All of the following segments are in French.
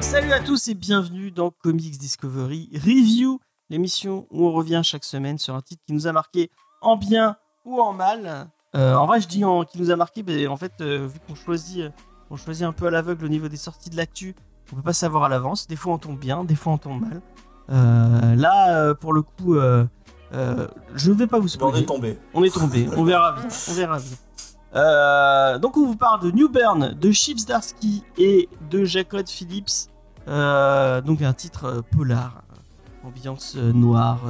Salut à tous et bienvenue dans Comics Discovery Review, l'émission où on revient chaque semaine sur un titre qui nous a marqué en bien ou en mal. Euh, en vrai, je dis en, qui nous a marqué, mais en fait, euh, vu qu'on choisit, euh, on choisit un peu à l'aveugle au niveau des sorties de l'actu, on peut pas savoir à l'avance. Des fois, on tombe bien, des fois, on tombe mal. Euh, là, euh, pour le coup, euh, euh, je vais pas vous Mais on spoiler. est tombé. On est tombé, on verra vite, on verra vite. Euh, donc on vous parle de New Burn, de Chips Darsky et de Jacob Phillips. Donc un titre polar, ambiance noire,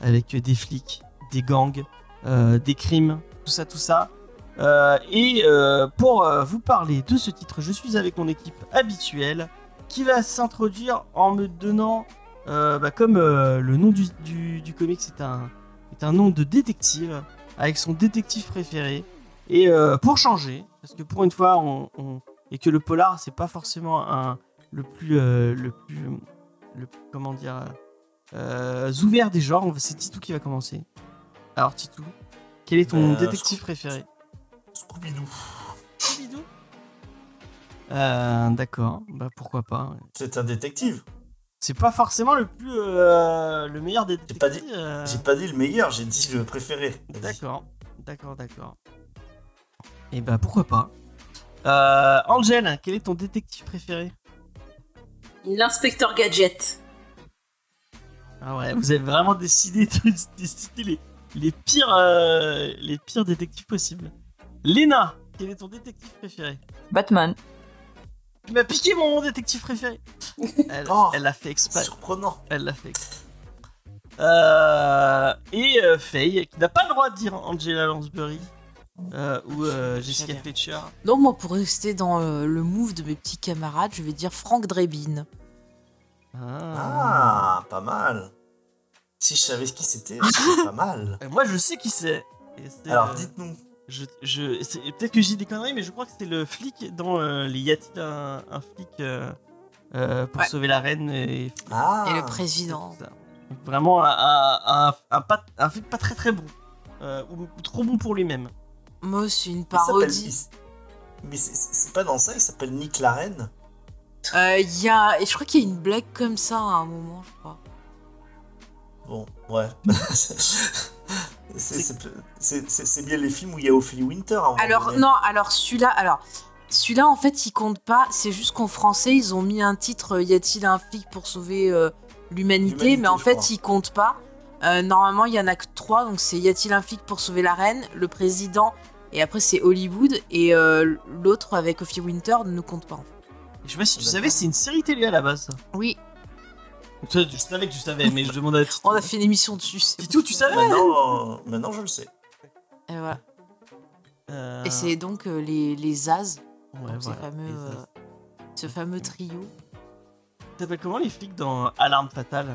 avec des flics, des gangs, des crimes, tout ça, tout ça. Euh, et euh, pour euh, vous parler de ce titre, je suis avec mon équipe habituelle qui va s'introduire en me donnant, bah, comme le nom du, du, du comic, c'est un, est un nom de détective avec son détective préféré. Et pour changer, parce que pour une fois, on, on- et que le polar, c'est pas forcément un, le plus, le plus, le, comment dire, ouvert des genres. C'est Titou qui va commencer. Alors Titou, quel est ton détective je- préféré? Scooby-Doo. Scooby-Doo Euh, D'accord, bah pourquoi pas. C'est un détective. C'est pas forcément le plus, euh, le meilleur des J'ai pas dit- détectives. euh, J'ai pas dit le meilleur, j'ai dit le préféré. D'accord, d'accord, d'accord. Et bah pourquoi pas. Euh, Angel, quel est ton détective préféré? L'inspecteur Gadget. Ah ouais, vous avez vraiment décidé de décider les, les pires, euh, les pires détectives possibles. Léna, quel est ton détective préféré Batman. Tu m'as piqué mon détective préféré. Elle, Oh, elle l'a fait exprès. Surprenant. Elle l'a fait exprès. Euh, et euh, Faye, qui n'a pas le droit de dire Angela Lansbury euh, ou euh, Jessica. Fletcher. Non, moi, pour rester dans euh, le move de mes petits camarades, je vais dire Frank Drebin. Ah. Ah, pas mal. Si je savais ce qui c'était, c'est pas mal. Moi, je sais qui c'est. Alors, euh, dites-nous. Je, je, c'est- peut-être que dis des conneries, mais je crois que c'est le flic dans euh, les Y a-t-il un, un flic euh, euh, pour Ouais. sauver la reine et, Ah. Et le président. Donc, Vraiment un, un, un, un pas, un flic pas très très bon. Euh, ou, ou trop bon pour lui-même. Moi, c'est une parodie. Mais c'est- pas dans ça, il s'appelle Nick Larenne. Euh, Il y a... Et je crois qu'il y a une blague comme ça à un moment, je crois. Bon, ouais. C'est- bien les films où il y a Ophélie Winter. moment Alors, non, alors celui-là... Alors, celui-là, en fait, il compte pas. C'est juste qu'en français, ils ont mis un titre euh, Y a-t-il un flic pour sauver euh, l'humanité? Mais en fait, crois. il compte pas. Euh, normalement, il y en a que trois. Donc, c'est Y a-t-il un flic pour sauver la reine Le président et après, c'est Hollywood. Et euh, l'autre avec Ophélie Winter ne compte pas. En fait. Je sais pas si tu savais, c'est une série télé à la base. Oui, je savais que tu savais, mais je demandais à Titou. on a fait une émission dessus. c'est Titou, tu savais Maintenant, euh, maintenant, je le sais. Et, voilà. Euh, Et c'est donc euh, les, les As, ouais, donc ces voilà, fameux, les euh, ce fameux trio. Ça s'appelle comment les flics dans Alarme Fatale?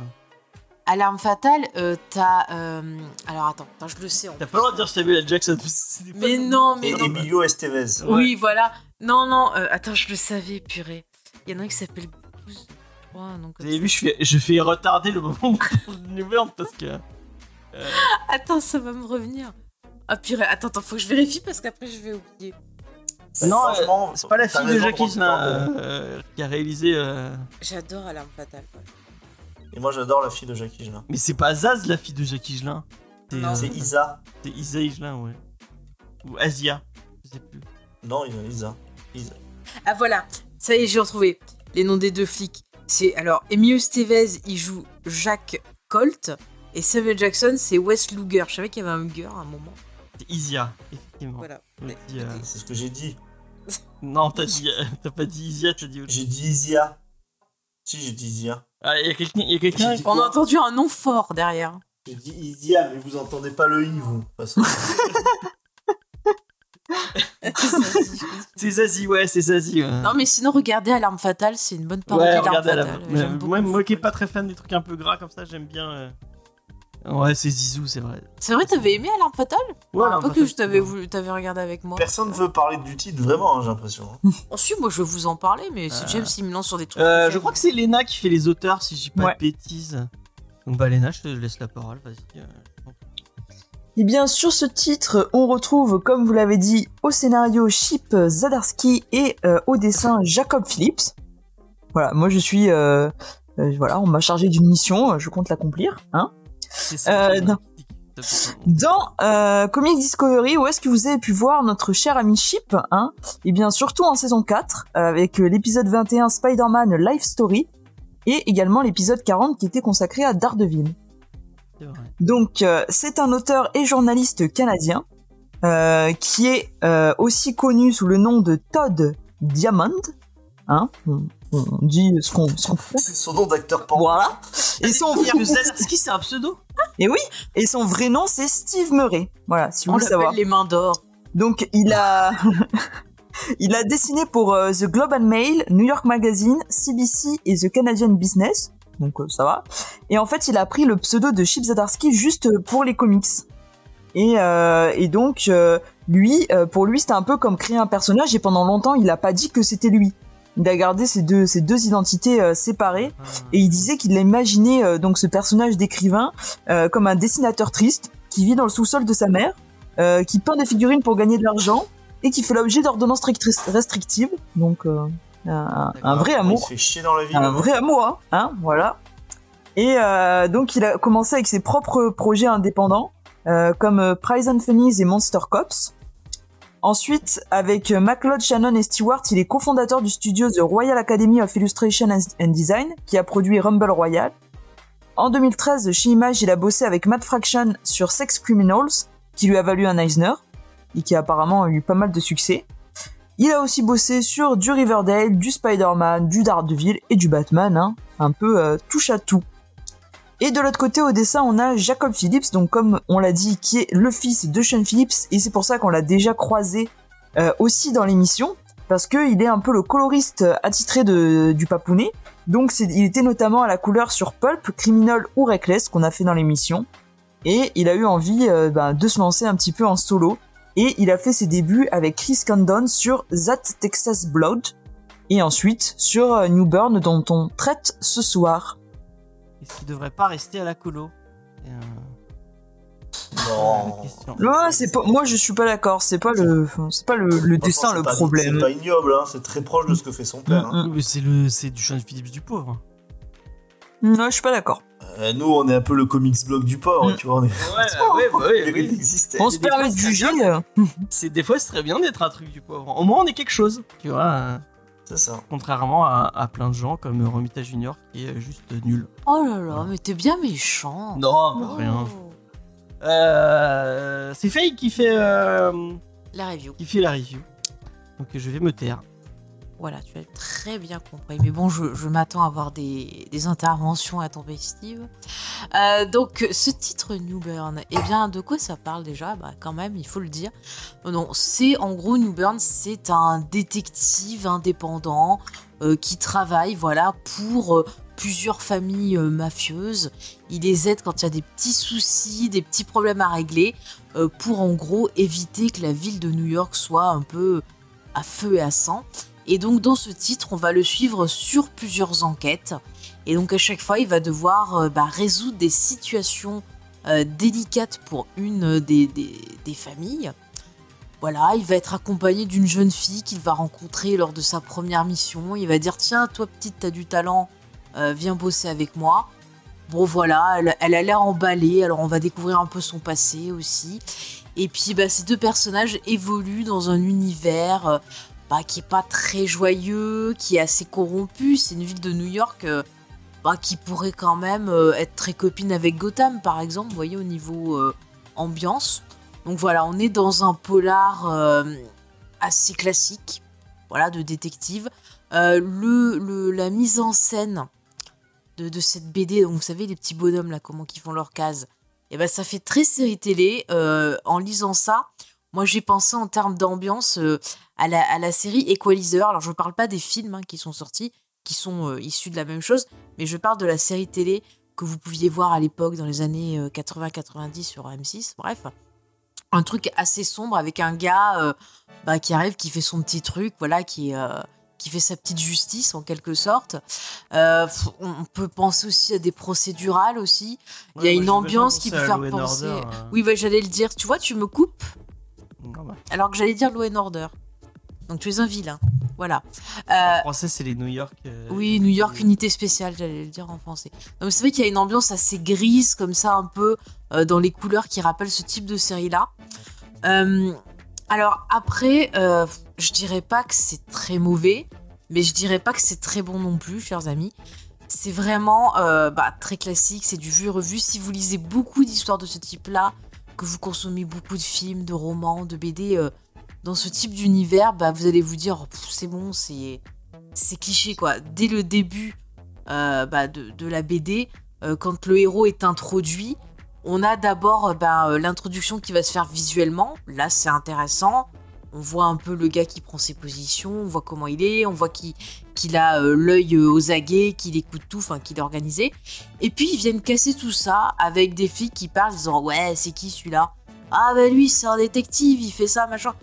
Alarme fatale, euh, t'as. euh, Alors attends, attends, je le sais. en T'as pas le droit de dire Samuel L. Jackson. c'est des Mais non, mais Et non. Emilio Estevez. Ouais. Oui, voilà. Non, non, euh, attends, je le savais, purée. Il y en a un qui s'appelle Donc, Vous avez vu, je fais, je fais retarder le moment où on New Burn parce que. euh, Attends, ça va me revenir. Ah purée, attends, attends, faut que je vérifie parce qu'après je vais oublier. Bah, non, franchement, euh, c'est pas la fille de Jackie de- euh, qui a réalisé. euh, J'adore Alarme fatale. ouais. Et moi, j'adore la fille de Jackie Higelin. Mais c'est pas Zaz la fille de Jackie Higelin. C'est Non. euh, C'est Isa. c'est Isa Higelin, ouais. Ou Asia. Je sais plus. Non, il y a Isa. Isa. Ah voilà, ça y est, j'ai retrouvé les noms des deux flics. C'est alors Emilio Estevez, il joue Jacques Colt et Samuel Jackson, c'est Wes Luger. Je savais qu'il y avait un Luger à un moment. C'est Isia, effectivement. Voilà. Euh, C'est ce que j'ai dit. Non, t'as dit, euh, t'as pas dit Isia, t'as dit autre chose. J'ai dit Isia. Si, j'ai dit Isia. Ah, quelqu'un, y a quelqu'un. J'ai dit- On a entendu un nom fort derrière. J'ai dit Isia, mais vous entendez pas le i, vous. de toute façon. C'est Zazie, ouais, c'est Zazie. ouais. non mais sinon regardez Alarme fatale, c'est une bonne parodie Ouais, d'Alarme la fatale. J'aime moi, moi qui est pas très fan des trucs un peu gras comme ça, j'aime bien. euh, Ouais, c'est Zizou, c'est vrai. C'est vrai, t'avais aimé Alarme Fatale? Ouais, Un peu que je t'avais ouais. voulu, t'avais regardé avec moi. Personne veut parler du titre, vraiment, hein, j'ai l'impression. Oh si, moi je vais vous en parler, mais si James il me lance sur des trucs. Euh, je crois que c'est Léna qui fait les auteurs, si je dis pas Ouais. de bêtises. Donc bah Léna, je te laisse la parole, vas-y. Et bien sur ce titre, on retrouve, comme vous l'avez dit, au scénario Chip Zadarsky et euh, au dessin Jacob Phillips. Voilà, moi je suis, euh, euh, voilà, on m'a chargé d'une mission, je compte l'accomplir. Hein C'est ça. Non. Dans euh, Comic Discovery, où est-ce que vous avez pu voir notre cher ami Chip hein Et bien surtout en saison 4, euh, avec l'épisode 21 Spider-Man Life Story, et également l'épisode 40 qui était consacré à Daredevil. Donc, euh, c'est un auteur et journaliste canadien euh, qui est euh, aussi connu sous le nom de Todd Diamond. Hein on, on dit ce qu'on. C'est son nom d'acteur porno. Voilà. Et son, c'est un pseudo? Et son vrai nom, c'est Steve Murray. Voilà, si vous On voulez savoir. les mains d'or. Donc, il a... il a dessiné pour euh, The Globe and Mail, New York Magazine, CBC et The Canadian Business. Donc, euh, ça va. Et en fait, il a pris le pseudo de Chip Zdarsky juste pour les comics. Et, euh, et donc, euh, lui, euh, pour lui, c'était un peu comme créer un personnage. Et pendant longtemps, il a pas dit que c'était lui. Il a gardé ces deux, ces deux identités euh, séparées. Et il disait qu'il imaginait euh, donc ce personnage d'écrivain euh, comme un dessinateur triste qui vit dans le sous-sol de sa mère, euh, qui peint des figurines pour gagner de l'argent et qui fait l'objet d'ordonnances stricti- restrictives. Donc euh, un, un vrai Il amour, se fait chier dans la vie. un vrai amour, hein, hein, voilà. Et euh, donc il a commencé avec ses propres projets indépendants euh, comme euh, Prize and Funnies et Monster Cops. Ensuite, avec McLeod, Shannon et Stewart, il est cofondateur du studio The Royal Academy of Illustration and and Design, qui a produit Rumble Royal. En 2013, chez Image, il a bossé avec Matt Fraction sur Sex Criminals, qui lui a valu un Eisner, et qui a apparemment eu pas mal de succès. Il a aussi bossé sur du Riverdale, du Spider-Man, du Daredevil et du Batman, hein, un peu euh, touche à tout. Et de l'autre côté, au dessin, on a Jacob Phillips, donc comme on l'a dit, qui est le fils de Sean Phillips, et c'est pour ça qu'on l'a déjà croisé euh, aussi dans l'émission, parce qu'il est un peu le coloriste attitré du papounet. Donc il était notamment à la couleur sur Pulp, Criminal ou Reckless, qu'on a fait dans l'émission. Et il a eu envie euh, ben, de se lancer un petit peu en solo. Et il a fait ses débuts avec Chris Condon sur That Texas Blood. Et ensuite sur euh, New Burn, dont on traite ce soir. Est-ce qu'il devrait pas rester à la colo? Euh, Non. Ouais, c'est pas, moi je suis pas d'accord. C'est pas le, c'est pas le, le dessin le problème. C'est pas ignoble, hein, c'est très proche de ce que fait son père. hein. C'est le, c'est du Sean Phillips du pauvre. Non, je suis pas d'accord. Euh, nous, on est un peu le comics blog du pauvre, Mm. tu vois. On est... Ouais, ouais, Il mérite d'exister. On se permet de c'est juger. C'est des fois, c'est très bien d'être un truc du pauvre. Au moins, on est quelque chose, tu vois. euh, C'est ça. contrairement à, à plein de gens comme Romita Junior qui est juste nul. Oh là là, mais t'es bien méchant. Non, Oh. rien. Euh, c'est Faye qui fait euh, La review. qui fait la review. Donc je vais me taire. Voilà, tu as très bien compris. Mais bon, je, m'attends à avoir des, interventions intempestives. Euh, donc, ce titre New Burn, eh bien, de quoi ça parle déjà? Bah, quand même, il faut le dire. Euh, Non, c'est en gros, New Burn, c'est un détective indépendant euh, qui travaille, voilà, pour plusieurs familles mafieuses. Il les aide quand il y a des petits soucis, des petits problèmes à régler, pour en gros éviter que la ville de New York soit un peu à feu et à sang. Et donc dans ce titre, on va le suivre sur plusieurs enquêtes. Et donc à chaque fois, il va devoir euh, bah, résoudre des situations euh, délicates pour une des, des- familles. Voilà, il va être accompagné d'une jeune fille qu'il va rencontrer lors de sa première mission. Il va dire tiens, toi petite, t'as du talent, euh, viens bosser avec moi. Bon voilà, elle, a l'air emballée, alors on va découvrir un peu son passé aussi. Et puis bah, ces deux personnages évoluent dans un univers bah, qui est pas très joyeux, qui est assez corrompu. C'est une ville de New York euh, bah, qui pourrait quand même euh, être très copine avec Gotham, par exemple, vous voyez, au niveau euh, ambiance. Donc voilà, on est dans un polar assez classique, voilà, de détective. Le, la mise en scène de, cette BD, vous savez, les petits bonhommes là, comment ils font leur case, et ben ça fait très série télé. En lisant ça, moi j'ai pensé en termes d'ambiance à, la, à la série Equalizer. Alors je ne parle pas des films hein, qui sont sortis, qui sont euh, issus de la même chose, mais je parle de la série télé que vous pouviez voir à l'époque dans les années 80-90 sur M6. Bref, un truc assez sombre avec un gars bah, qui arrive, qui fait son petit truc, voilà, qui qui fait sa petite justice en quelque sorte. on peut penser aussi à des procédurales aussi. Il y a une ambiance qui peut faire penser. hein. Oui, bah, j'allais le dire. Tu vois, tu me coupes alors que j'allais dire Law and Order. Donc tu es un vilain. Voilà. Euh, En français, c'est les New York. euh, oui, New York Unité Spéciale, j'allais le dire en français. Donc c'est vrai qu'il y a une ambiance assez grise, comme ça, un peu, euh, dans les couleurs qui rappellent ce type de série-là. Euh, alors après, euh, je dirais pas que c'est très mauvais, mais je dirais pas que c'est très bon non plus, chers amis. C'est vraiment euh, bah, très classique, c'est du vu revu. Si vous lisez beaucoup d'histoires de ce type-là, que vous consommez beaucoup de films, de romans, de BD euh, dans ce type d'univers, bah, vous allez vous dire, oh, c'est bon, c'est cliché quoi. Dès le début euh, bah, de, la BD, euh, quand le héros est introduit, on a d'abord euh, bah, l'introduction qui va se faire visuellement. Là, c'est intéressant. On voit un peu le gars qui prend ses positions, on voit comment il est, on voit qu'il a l'œil aux aguets, qu'il écoute tout, enfin qu'il est organisé. Et puis ils viennent casser tout ça avec des filles qui parlent disant ouais c'est qui celui-là? Ah bah lui c'est un détective, il fait ça machin.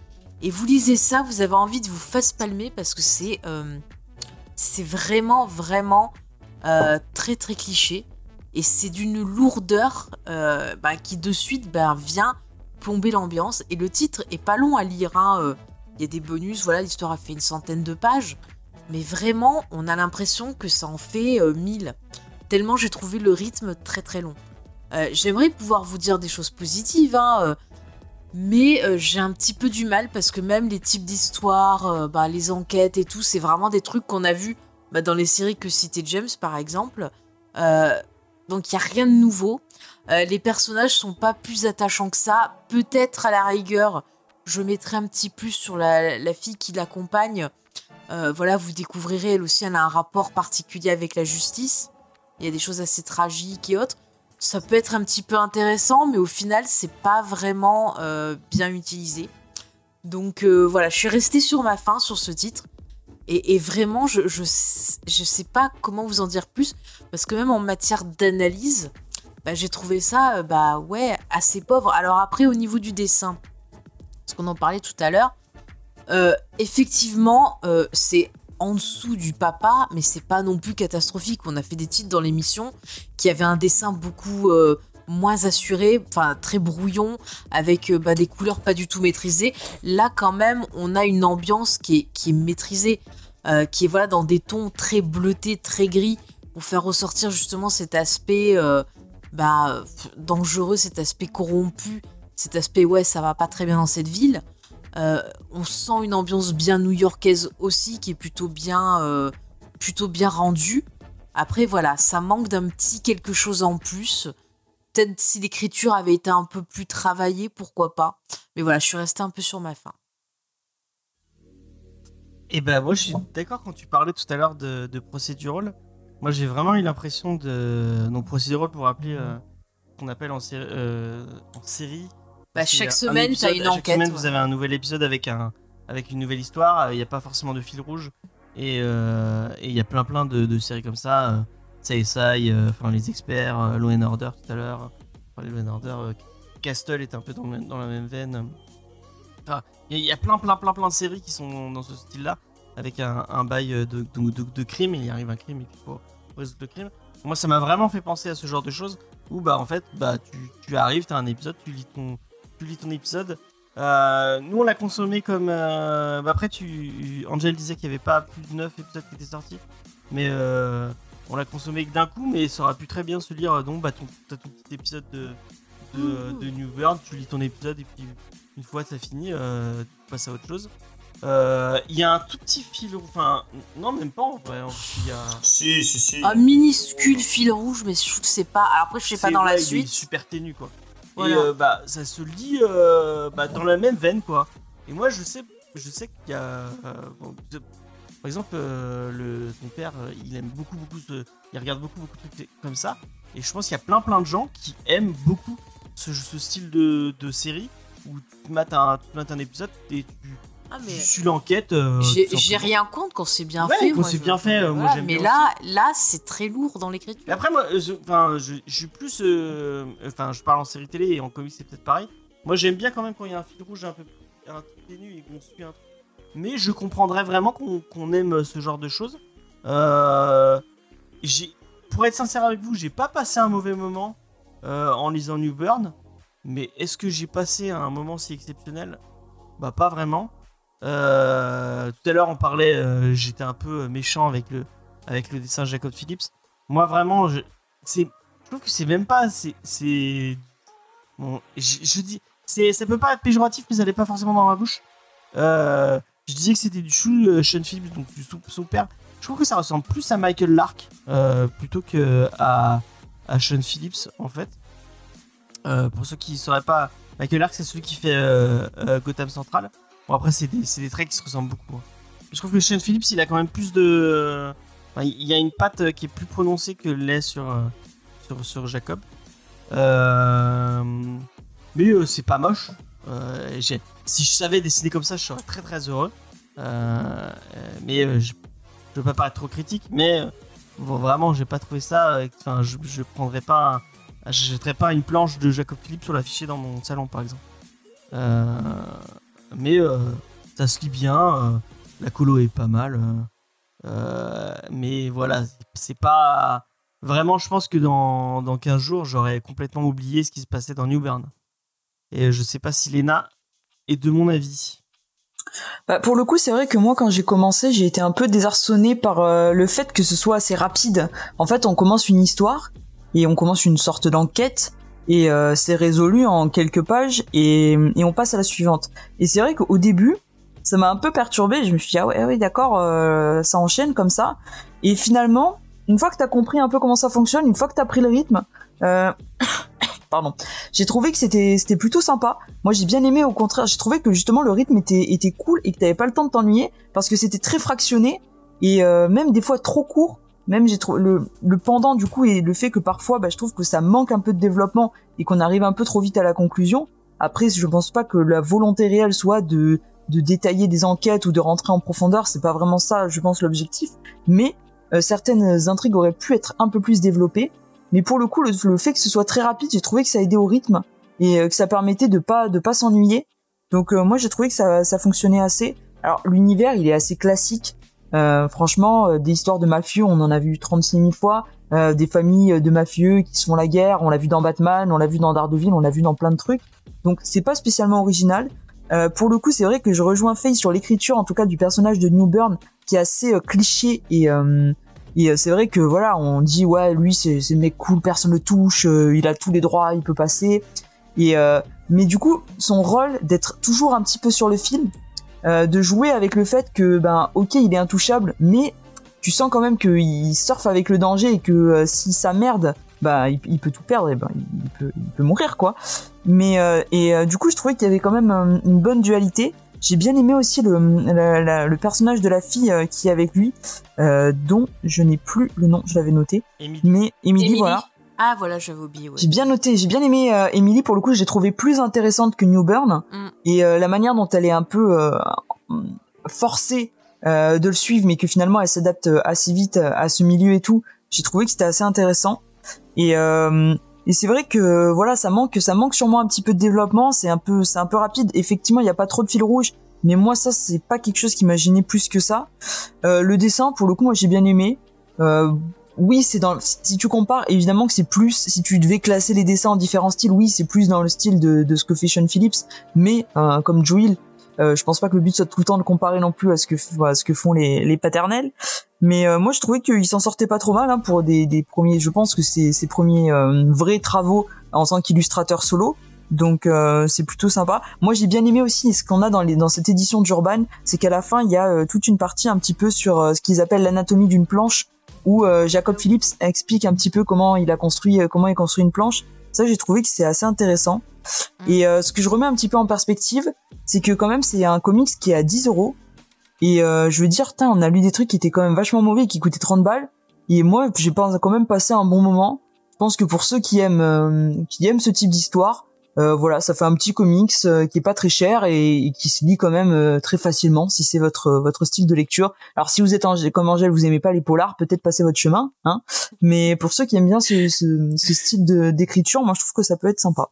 Et vous lisez ça, vous avez envie de vous face palmer parce que c'est euh, vraiment vraiment euh, très très cliché. Et c'est d'une lourdeur euh, bah, qui de suite bah, vient plomber l'ambiance. Et le titre est pas long à lire. hein, Il y a des bonus, voilà l'histoire a fait une centaine de pages, mais vraiment on a l'impression que ça en fait mille. Tellement j'ai trouvé le rythme très très long. J'aimerais pouvoir vous dire des choses positives, hein, mais euh, j'ai un petit peu du mal parce que même les types d'histoires, euh, bah, les enquêtes et tout, c'est vraiment des trucs qu'on a vus bah, dans les séries que citait James par exemple. Euh, donc il n'y a rien de nouveau. Les personnages sont pas plus attachants que ça. Peut-être à la rigueur, je mettrai un petit plus sur la, la fille qui l'accompagne. Voilà, vous découvrirez, elle aussi, elle a un rapport particulier avec la justice. Il y a des choses assez tragiques et autres. Ça peut être un petit peu intéressant, mais au final, c'est pas vraiment euh, bien utilisé. Donc euh, voilà, je suis restée sur ma faim sur ce titre. Et, vraiment, je, je, je sais pas comment vous en dire plus, parce que même en matière d'analyse, bah, j'ai trouvé ça, euh, bah ouais, assez pauvre. Alors après, au niveau du dessin, parce qu'on en parlait tout à l'heure, effectivement, c'est en dessous du papa, mais c'est pas non plus catastrophique. On a fait des titres dans l'émission qui avaient un dessin beaucoup euh, moins assuré, enfin très brouillon, avec euh, bah, des couleurs pas du tout maîtrisées. Là, quand même, on a une ambiance qui est, qui est maîtrisée, euh, qui est voilà dans des tons très bleutés, très gris, pour faire ressortir justement cet aspect bah, dangereux, cet aspect corrompu, cet aspect ouais, ça va pas très bien dans cette ville. Euh, on sent une ambiance bien new-yorkaise aussi, qui est plutôt bien, euh, plutôt bien rendue. Après, voilà, ça manque d'un petit quelque chose en plus. Peut-être si l'écriture avait été un peu plus travaillée, pourquoi pas. Mais voilà, je suis restée un peu sur ma faim. Et ben moi je suis d'accord quand tu parlais tout à l'heure de, de. Moi j'ai vraiment eu l'impression de donc procedural pour rappeler euh, qu'on appelle en série. Bah, chaque semaine, épisode- t'as une chaque enquête. semaine, ouais. vous avez un nouvel épisode avec un avec une nouvelle histoire. Il n'y a pas forcément de fil rouge et euh, et il y a plein plein de, de séries comme ça. Euh, CSI, euh, enfin les experts, Law and Order tout à l'heure. Enfin, Law and Order, Castle est un peu dans, la même veine. Enfin, il y, a- y plein plein plein plein de séries qui sont dans ce style-là avec un, un bail de, de, crime. Il arrive un crime et puis faut résoudre le crime. Moi, ça m'a vraiment fait penser à ce genre de choses où, bah, en fait, bah, tu, tu arrives, tu as un épisode, tu lis ton, tu lis ton épisode. Euh, nous, on l'a consommé comme. euh, bah, après, tu, Angel disait qu'il n'y avait pas plus de 9 épisodes qui étaient sortis, mais euh, on l'a consommé que d'un coup, mais ça aurait pu très bien se lire. Donc, bah, ton, t'as ton petit épisode de, de, de New World, tu lis ton épisode et puis une fois ça fini, euh, tu passes à autre chose. Euh, Il y a un tout petit fil, enfin, non, même pas en vrai. en y a. Si, si, si. Un minuscule fil rouge, mais je sais pas. Alors après, je sais pas C'est- dans la ouais, il est suite. super ténu quoi. Voilà. Et euh, bah ça se lit euh, bah, dans la même veine quoi. Et moi je sais, je sais qu'il y a, euh, bon, de- par exemple le ton père il aime beaucoup beaucoup ce, il regarde beaucoup beaucoup de trucs comme ça. Et je pense qu'il y a plein plein de gens qui aiment beaucoup ce, ce style de, de série où tu mates un, tu mates un épisode et tu, Ah, mais Je suis l'enquête. euh, j'ai rien contre quand c'est bien Ouais, je- bien fait, euh, moi, j'aime Mais bien là, là, c'est très lourd dans l'écriture. Après, moi, je, enfin, je, je suis plus. euh, Enfin, je parle en série télé et en comics, c'est peut-être pareil. Moi, j'aime bien quand même quand il y a un fil rouge un peu un truc ténu et qu'on suit un truc. Mais je comprendrais vraiment qu'on qu'on aime ce genre de choses. Euh, pour être sincère avec vous, j'ai pas passé un mauvais moment euh, en lisant New Burn. Mais est-ce que j'ai passé un moment si exceptionnel? Bah, pas vraiment. Euh, tout à l'heure, on parlait, euh, j'étais un peu méchant avec le, dessin de Jacob Phillips. Moi, vraiment, je, trouve que c'est même pas, je, dis, ça peut pas être péjoratif, mais ça n'est pas forcément dans ma bouche. Euh, je disais que c'était du chou euh, Sean Phillips, donc du son, père. Je trouve que ça ressemble plus à Michael Lark euh, plutôt que à, Sean Phillips, en fait. Euh, pour ceux qui ne sauraient pas, Michael Lark, c'est celui qui fait euh, euh, Gotham Central. Bon, après, c'est des, traits qui se ressemblent beaucoup. hein. Je trouve que Sean Phillips, il a quand même plus de. il y a une patte euh, qui est plus prononcée que l'est sur, euh, sur, Jacob. Euh, mais c'est pas moche. Si je savais dessiner comme ça, je serais très très heureux. Mais je, je veux pas paraître trop critique, mais vraiment, j'ai pas trouvé ça. Enfin, je, je prendrais pas. je pas une planche de Jacob Phillips sur l'afficher dans mon salon, par exemple. Mais euh, ça se lit bien. euh, la colo est pas mal. euh, mais voilà, c'est pas. Vraiment, je pense que dans, dans 15 jours, j'aurais complètement oublié ce qui se passait dans New Bern. Et je sais pas si Lena est de mon avis. Bah, pour le coup, c'est vrai que moi, quand j'ai commencé, j'ai été un peu désarçonné par le fait que ce soit assez rapide. En fait, on commence une histoire et on commence une sorte d'enquête et euh, c'est résolu en quelques pages et, et on passe à la suivante. Et c'est vrai qu'au début, ça m'a un peu perturbé. Je me suis dit ah ouais, ah ouais d'accord, euh, ça enchaîne comme ça. Et finalement, une fois que t'as compris un peu comment ça fonctionne, une fois que t'as pris le rythme, euh, pardon, j'ai trouvé que c'était c'était plutôt sympa. Moi, j'ai bien aimé. Au contraire, j'ai trouvé que justement le rythme était était cool et que t'avais pas le temps de t'ennuyer parce que c'était très fractionné et euh, même des fois trop court. Même j'ai trouvé le, le pendant du coup et le fait que parfois, bah, je trouve que ça manque un peu de développement et qu'on arrive un peu trop vite à la conclusion. Après, je pense pas que la volonté réelle soit de de détailler des enquêtes ou de rentrer en profondeur. C'est pas vraiment ça, je pense, l'objectif. Mais euh, certaines intrigues auraient pu être un peu plus développées. Mais pour le coup, le, le fait que ce soit très rapide, j'ai trouvé que ça aidait au rythme et euh, que ça permettait de pas de pas s'ennuyer. Donc euh, moi j'ai trouvé que ça, ça fonctionnait assez. Alors l'univers il est assez classique. Euh, franchement, euh, des histoires de mafieux, on en a vu 36 000 fois. Euh, des familles de mafieux qui se font la guerre, on l'a vu dans Batman, on l'a vu dans Daredevil, on l'a vu dans plein de trucs. Donc c'est pas spécialement original. Euh, pour le coup, c'est vrai que je rejoins Faye sur l'écriture, en tout cas du personnage de New Burn, qui est assez euh, cliché et euh, et euh, c'est vrai que voilà, on dit ouais, lui c'est c'est mec cool, personne le touche, euh, il a tous les droits, il peut passer. Et euh, mais du coup, son rôle d'être toujours un petit peu sur le film, euh, de jouer avec le fait que ben ok, il est intouchable, mais tu sens quand même qu'il surfe avec le danger et que euh, si ça merde, bah il, il peut tout perdre, et ben il peut il peut mourir quoi. Mais euh, et euh, du coup, je trouvais qu'il y avait quand même euh, une bonne dualité. J'ai bien aimé aussi le, la- la- le personnage de la fille qui est avec lui, euh, dont je n'ai plus le nom, je l'avais noté. Mais Emily. voilà. Ah voilà, j'avais oublié. Ouais. J'ai bien noté, j'ai bien aimé euh, Emily pour le coup, j'ai trouvé plus intéressante que New Burn Mm. et euh, la manière dont elle est un peu euh, forcée euh, de le suivre, mais que finalement elle s'adapte assez vite à ce milieu et tout. J'ai trouvé que c'était assez intéressant et euh, et c'est vrai que voilà, ça manque, ça manque sûrement un petit peu de développement. C'est un peu, c'est un peu rapide. Effectivement, il n'y a pas trop de fil rouge, mais moi ça c'est pas quelque chose qui m'a gêné plus que ça. Euh, le dessin, pour le coup, moi j'ai bien aimé. Euh, oui, c'est dans. Si tu compares, évidemment que c'est plus. Si tu devais classer les dessins en différents styles, oui, c'est plus dans le style de, de ce que fait Sean Phillips. Mais euh, comme Joel, euh, je pense pas que le but soit tout le temps de comparer non plus à ce que à ce que font les, les paternels. Mais euh, moi, je trouvais qu'il s'en sortait pas trop mal hein, pour des, des premiers. Je pense que c'est ses premiers euh, vrais travaux en tant qu'illustrateur solo. Donc euh, c'est plutôt sympa. Moi j'ai bien aimé aussi ce qu'on a dans, les, dans cette édition d'Urban, c'est qu'à la fin il y a euh, toute une partie un petit peu sur euh, ce qu'ils appellent l'anatomie d'une planche, où euh, Jacob Phillips explique un petit peu comment il a construit, euh, comment il construit une planche. Ça j'ai trouvé que c'est assez intéressant. Et euh, ce que je remets un petit peu en perspective, c'est que quand même c'est un comics qui est à 10 euros. Et euh, je veux dire, on a lu des trucs qui étaient quand même vachement mauvais, et qui coûtaient 30 balles. Et moi j'ai quand même passé un bon moment. Je pense que pour ceux qui aiment, euh, qui aiment ce type d'histoire, voilà, ça fait un petit comics euh, qui est pas très cher et, et qui se lit quand même euh, très facilement si c'est votre votre style de lecture. Alors si vous êtes comme Angèle, vous aimez pas les polars, peut-être passer votre chemin, hein. Mais pour ceux qui aiment bien ce, ce, ce style de d'écriture, moi je trouve que ça peut être sympa.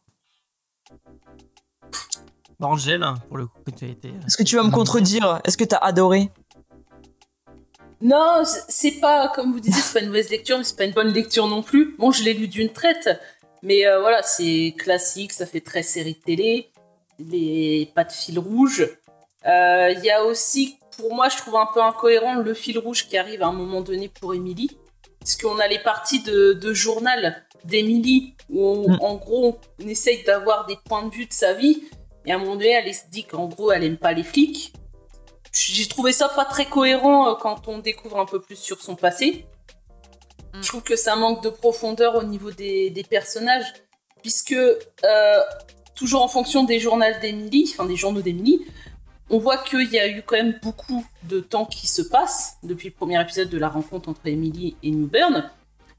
Bah, Angèle, hein, pour le coup, que tu as été. euh, Est-ce que tu vas me contredire? Est-ce que t'as adoré? Non, c'est pas, comme vous disiez, c'est pas une mauvaise lecture, mais c'est pas une bonne lecture non plus. Bon, je l'ai lu d'une traite, mais euh, voilà, c'est classique, ça fait très série télé, les pas de fil rouge. Euh, Il y a aussi, pour moi, je trouve un peu incohérent le fil rouge qui arrive à un moment donné pour Émilie. Parce qu'on a les parties de, de journal d'Émilie, où on- Mm. en gros, on essaye d'avoir des points de vue de sa vie, et à un moment donné, elle se dit qu'en gros, elle aime pas les flics. J'ai trouvé ça pas très cohérent euh, quand on découvre un peu plus sur son passé. Mm. Je trouve que ça manque de profondeur au niveau des, des personnages, puisque euh, toujours en fonction des journaux d'Emily, enfin des journaux d'Emily, on voit qu'il y a eu quand même beaucoup de temps qui se passe depuis le premier épisode de la rencontre entre Emily et Newburn,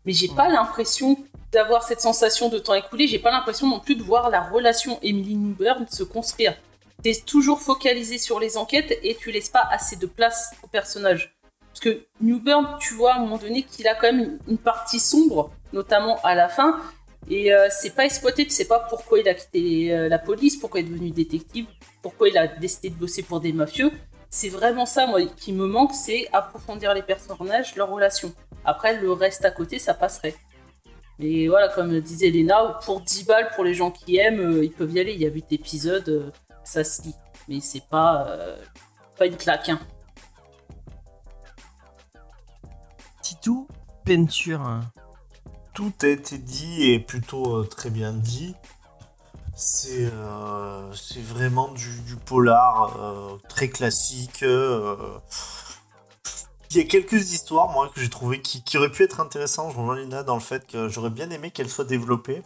mais j'ai pas l'impression d'avoir cette sensation de temps écoulé, j'ai pas l'impression non plus de voir la relation Emily-Newburn se construire. T'es toujours focalisé sur les enquêtes et tu laisses pas assez de place au personnage. Parce que Newburn, tu vois à un moment donné qu'il a quand même une partie sombre, notamment à la fin, et euh, c'est pas exploité, tu sais pas pourquoi il a quitté euh, la police, pourquoi il est devenu détective, pourquoi il a décidé de bosser pour des mafieux. C'est vraiment ça, moi, qui me manque, c'est approfondir les personnages, leurs relations. Après, le reste à côté, ça passerait. Mais voilà, comme disait Léna, pour 10 balles, pour les gens qui aiment, euh, ils peuvent y aller. Il y a 8 épisodes, ça se lit. Mais c'est pas, pas une claque. hein. Titou, peinture. Tout a été dit et plutôt euh, très bien dit. C'est euh, vraiment du, polar euh, très classique. Il y a quelques histoires, moi, que j'ai trouvé qui, auraient pu être intéressantes. Je rejoins dans le fait que j'aurais bien aimé qu'elles soient développées.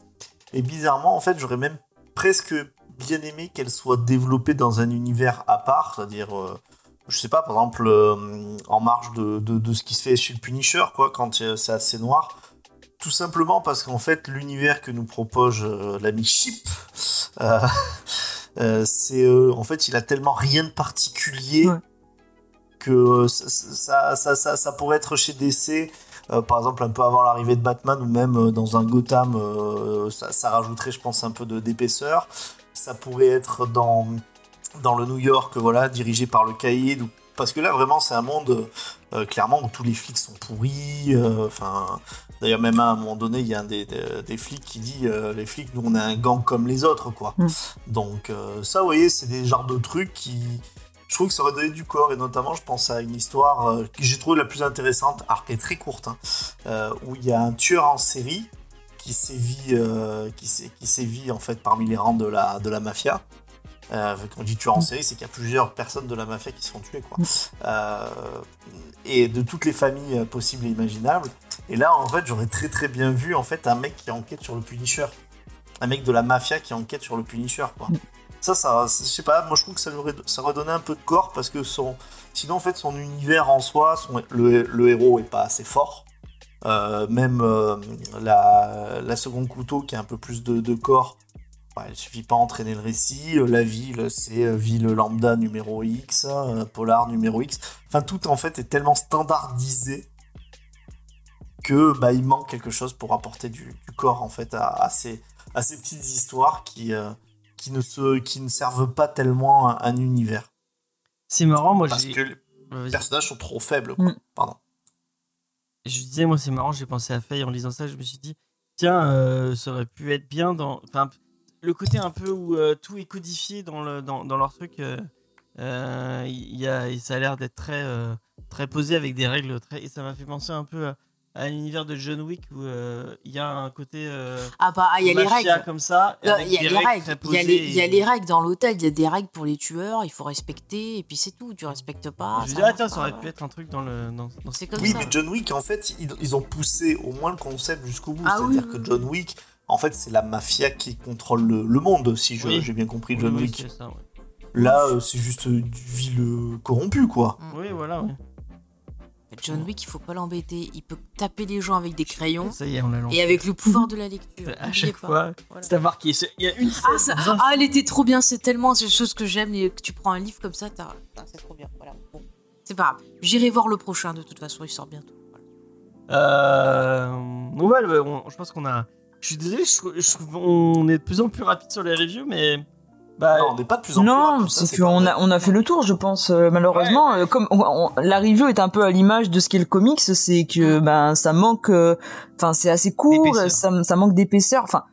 Et bizarrement, en fait, j'aurais même presque bien aimé qu'elles soient développées dans un univers à part, c'est-à-dire, je sais pas, par exemple, euh, en marge de, de, de ce qui se fait chez le Punisher, quoi, quand euh, c'est assez noir. Tout simplement parce qu'en fait, l'univers que nous propose euh, l'ami Chip, euh, c'est en fait, il a tellement rien de particulier Ouais. que ça, ça, ça, ça, pourrait être chez DC, par exemple, un peu avant l'arrivée de Batman ou même dans un Gotham, ça, ça rajouterait, je pense, un peu d'épaisseur. Ça pourrait être dans, dans le New York, voilà, dirigé par le Caïd, parce que là, vraiment, c'est un monde euh, clairement où tous les flics sont pourris. euh, d'ailleurs, même à un moment donné, il y a un des, des- des flics qui dit euh, les flics, nous, on a un gang comme les autres, quoi. Mm. Donc, euh, ça, vous voyez, c'est des genres de trucs qui. Je trouve que ça aurait donné du corps, et notamment, je pense à une histoire euh, que j'ai trouvée la plus intéressante, alors qui est très courte, hein, euh, où il y a un tueur en série qui sévit, euh, qui, sé- qui sévit en fait parmi les rangs de la, de la mafia. Euh, quand on dit tueur en série, c'est qu'il y a plusieurs personnes de la mafia qui se font tuer, quoi. Euh, et de toutes les familles euh, possibles et imaginables. Et là, en fait, j'aurais très très bien vu en fait un mec qui enquête sur le Punisher, un mec de la mafia qui enquête sur le Punisher, quoi. Ça, ça, je sais pas, moi je trouve que ça aurait, ça un peu de corps parce que son, sinon en fait son univers en soi, son- le, le héros est pas assez fort. Euh, même euh, la, la seconde couteau qui a un peu plus de, de corps, bah, il suffit pas entraîner le récit. Euh, La ville, c'est euh, ville lambda numéro X, euh, polar numéro X. Enfin, tout en fait est tellement standardisé que bah, il manque quelque chose pour apporter du, du corps en fait à, à ces, à ces petites histoires qui, euh, qui, ne se, qui ne servent pas tellement un, un univers. C'est marrant, moi Parce que les Ouais, personnages sont trop faibles. quoi. Mm. Pardon. Je disais, moi c'est marrant, j'ai pensé à Faye en lisant ça, je me suis dit, tiens, euh, ça aurait pu être bien dans. Enfin, le côté un peu où euh, tout est codifié dans, le, dans, dans leur truc, euh, euh, il y a, ça a l'air d'être très, euh, très posé avec des règles très. Et ça m'a fait penser un peu à, à l'univers de John Wick où euh, il y a un côté. euh, Ah bah, ah, il y a les règles. comme ça. Il y a des les règles. très Il y a les, il y a et- les règles dans l'hôtel. Il y a des règles pour les tueurs. Il faut respecter. Et puis c'est tout. Tu respectes pas. Je ça dis, ah tiens, ça aurait pu être un truc dans le. Dans, dans C'est comme Oui, ça. mais John Wick, en fait, ils, ils ont poussé au moins le concept jusqu'au bout. Ah C'est-à-dire oui, que John Wick, en fait, c'est la mafia qui contrôle le, le monde, si Oui. j'ai bien compris John oui, Wick. c'est ça, ouais. Là, euh, c'est juste une ville euh, corrompue, quoi. Oui, voilà, ouais. John Wick, il faut pas l'embêter. Il peut taper les gens avec des crayons Ça y est, on l'a lancé. et avec le pouvoir de la lecture. À chaque fois, Voilà. c'est à marquer. Il y a une Ah, scène ça- ah, elle était trop bien. C'est tellement c'est des choses que j'aime que tu prends un livre comme ça, t'as- ah, c'est trop bien. Voilà. Bon, c'est pas grave. J'irai voir le prochain. De toute façon, il sort bientôt. Voilà. Euh, ouais, ouais, on- je pense qu'on a. Je suis désolé, je, trouve- je on est de plus en plus rapide sur les reviews, mais bah, Non, on n'est pas de plus en plus. Non, rapide, ça, c'est qu'on a, on a fait le tour, je pense. euh, malheureusement, Euh, comme on- on- la review est un peu à l'image de ce qu'est le comics, c'est que ben ça manque. euh, Enfin, c'est assez court, ça, ça manque d'épaisseur. Enfin,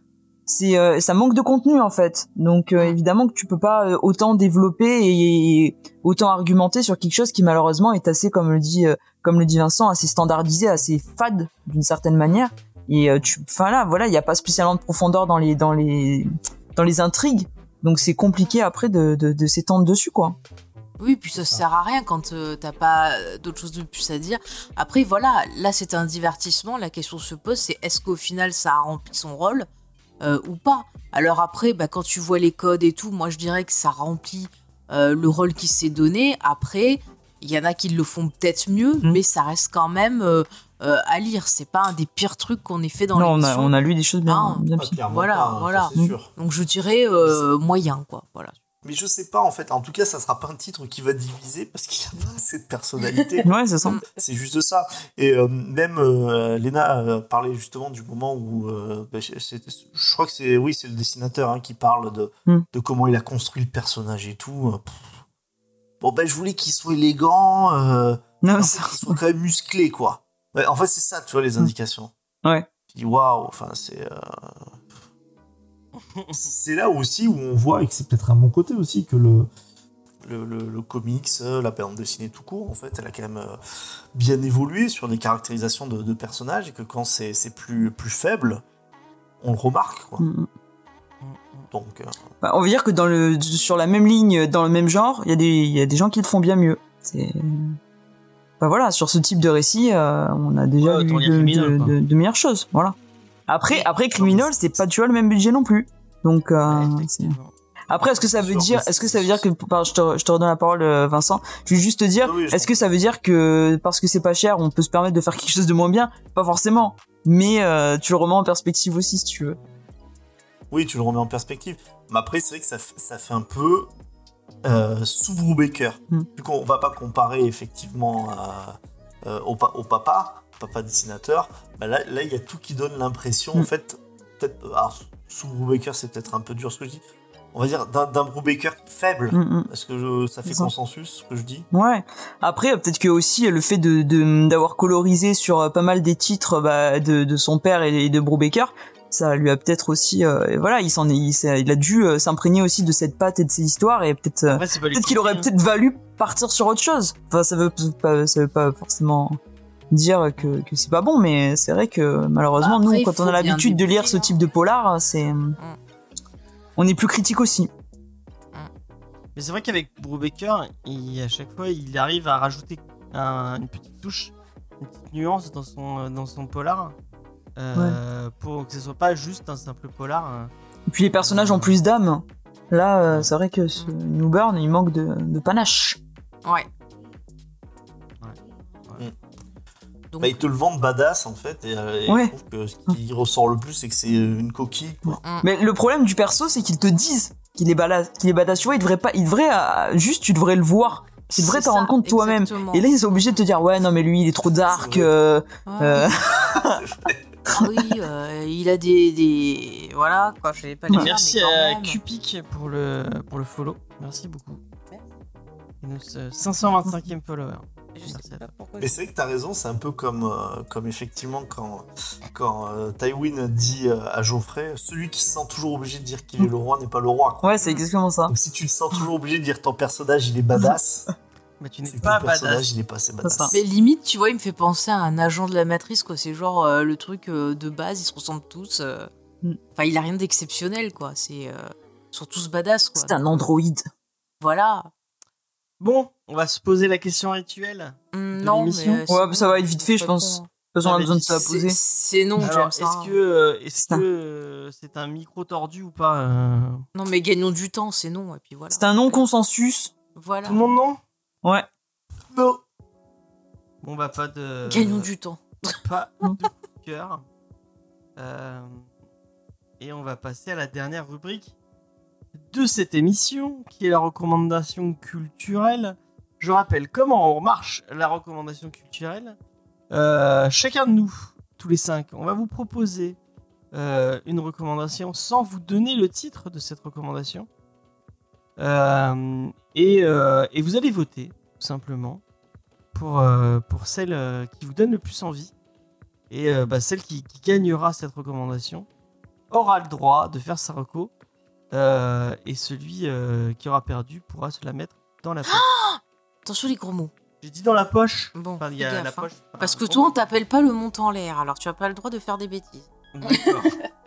c'est euh, ça manque de contenu en fait. Donc euh, évidemment que tu peux pas euh, autant développer et, et autant argumenter sur quelque chose qui malheureusement est assez, comme le dit, euh, comme le dit Vincent, assez standardisé, assez fade d'une certaine manière. Et euh, tu, enfin là, voilà, il n'y a pas spécialement de profondeur dans les dans les dans les intrigues. Donc c'est compliqué après de, de, de s'étendre dessus quoi. Oui, puis ça sert à rien quand euh, t'as pas euh, d'autre chose de plus à dire. Après, voilà, là c'est un divertissement. La question se pose, c'est est-ce qu'au final ça a rempli son rôle euh, ou pas? Alors après, bah, quand tu vois les codes et tout, moi je dirais que ça remplit euh, le rôle qui s'est donné. Après, il y en a qui le font peut-être mieux, Mhm. mais ça reste quand même euh, euh, à lire. C'est pas un des pires trucs qu'on ait fait dans non, on a, on a lu des choses bien, Ah, bien Ah, pires. Voilà, pas, hein, ça, voilà. sûr. Donc je dirais euh, moyen, quoi. Voilà. Mais je sais pas en fait. En tout cas, ça sera pas un titre qui va diviser parce qu'il a pas assez de personnalité. Ouais, c'est ça. C'est juste ça. Et euh, même euh, Lena euh, parlait justement du moment où euh, bah, je crois que c'est oui, c'est le dessinateur hein, qui parle de, Hmm. de comment il a construit le personnage et tout. Pff. Bon ben je voulais qu'il soit élégant, euh, Non, ça- qu'il soit quand même musclé quoi. Ouais, en fait c'est ça, tu vois les indications. Ouais. Tu dis waouh, enfin c'est. euh, c'est là aussi où on voit, et que c'est peut-être un bon côté aussi, que le, le, le- le comics, euh, la bande dessinée tout court, en fait, elle a quand même euh, bien évolué sur des caractérisations de, de personnages, et que quand c'est plus, plus faible, on le remarque. Quoi. Mm. Donc, euh, Bah, on va dire que dans le, sur la même ligne, dans le même genre, il y, a des- il y a des gens qui le font bien mieux. C'est. Bah voilà, sur ce type de récit, euh, on a déjà Ouais, de, Criminal, de- quoi. de- de meilleures choses. Voilà. Après, après Criminal, c'est pas tu vois le même budget non plus. Donc, euh, Ouais, après, est-ce que ça veut dire, est-ce que ça veut dire que, pardon, je te, je te redonne la parole, euh, Vincent. Je vais juste te dire, Oui, je est-ce que ça veut dire que parce que c'est pas cher, on peut se permettre de faire quelque chose de moins bien? Pas forcément. Mais euh, tu le remets en perspective aussi, si tu veux. oui, tu le remets en perspective. Mais après, c'est vrai que ça, f- ça fait un peu euh, sous Brubaker. Mm. Vu qu'on va pas comparer effectivement euh, au, pa- au papa, papa dessinateur, bah là, là, il y a tout qui donne l'impression, en Mm. fait, peut-être, alors, sous Brubaker, c'est peut-être un peu dur ce que je dis, on va dire d'un Brubaker faible. Mm. Est-ce que je- ça fait consensus, ce que je dis Ouais. Après, peut-être que aussi le fait de de- d'avoir colorisé sur pas mal des titres bah, de, de son père et et de Brubaker, ça lui a peut-être aussi, euh, voilà, il s'en il, a dû euh, s'imprégner aussi de cette patte et de ces histoires et peut-être, euh, peut-être qu'il aurait hein. peut-être valu partir sur autre chose. Enfin, ça veut pas, ça veut pas forcément dire que, que c'est pas bon, mais c'est vrai que malheureusement, Bah, après, nous, quand on a l'habitude de lire ce hein. type de polar, c'est, on est plus critique aussi. Mais c'est vrai qu'avec Brubaker, il, à chaque fois, il arrive à rajouter un- une petite touche, une petite nuance dans son, dans son polar. Euh, Pour que ce soit pas juste un simple polar. hein. Et puis les personnages ont plus d'âme. Là, euh, c'est vrai que ce Newburn, il manque de, de panache. Ouais. Ouais. Donc, bah, Ils te le vendent badass, en fait, et, euh, et Ouais. je trouve que ce qui ressort le plus, c'est que c'est une coquille. Quoi. Mais le problème du perso, c'est qu'ils te disent qu'il est badass. Qu'il est badass. Tu vois, il devrait pas, il devrait, euh, juste, tu devrais le voir. Tu devrais t'en rendre compte toi-même. Et là, ils sont obligés de te dire, ouais, non, mais lui, il est trop dark. Vrai. euh, Ouais. euh, Ah oui, euh, il a des, des... Voilà, quoi, je vais pas le dire, Merci mais quand à même. Cupic pour le, pour le follow. Merci beaucoup. Et notre, euh, 525e follower. Mais c'est vrai que t'as raison, c'est un peu comme, euh, comme effectivement quand, quand euh, Tywin dit euh, à Geoffrey celui qui se sent toujours obligé de dire qu'il est le roi n'est pas le roi. quoi. Ouais, c'est exactement ça. Donc si tu te sens toujours obligé de dire ton personnage il est badass, Mais tu n'es pas badass. il est pas assez badass. Mais limite, tu vois, il me fait penser à un agent de la matrice, quoi. C'est genre euh, le truc euh, de base, ils se ressemblent tous. euh. Mm. Enfin, il a rien d'exceptionnel, quoi. C'est. euh, Ils sont tous badass, quoi. C'est un androïde. Voilà. Bon, on va se poser la question rituelle. Mm, De non, l'émission mais. euh, Ouais, c'est ça va être vite fait, je pas pense. con. De toute façon, on a Ah, mais besoin de se la C'est- poser. C'est non, Alors, j'aime est-ce que euh, est-ce C'est un- que euh, c'est un micro tordu ou pas euh? Non, mais gagnons du temps, c'est non, et puis voilà. C'est un non-consensus. Voilà. Tout le monde non? Ouais. Non. Bon bah pas de. Gagnons du temps. Pas de coup de cœur. Euh, Et on va passer à la dernière rubrique de cette émission, qui est la recommandation culturelle. Je rappelle comment marche la recommandation culturelle. Euh, chacun de nous, tous les cinq, on va vous proposer euh, une recommandation sans vous donner le titre de cette recommandation. Euh, et, euh, et vous allez voter, tout simplement, pour, euh, pour celle euh, qui vous donne le plus envie. Et euh, bah, celle qui, qui gagnera cette recommandation aura le droit de faire sa reco. et celui qui aura perdu pourra se la mettre dans la poche. Attention les gros mots. J'ai dit dans la poche. Bon, Enfin, il y fais a gaffe, la hein. Parce que toi, on t'appelle pas le montant en l'air, alors tu as pas le droit de faire des bêtises. d'accord.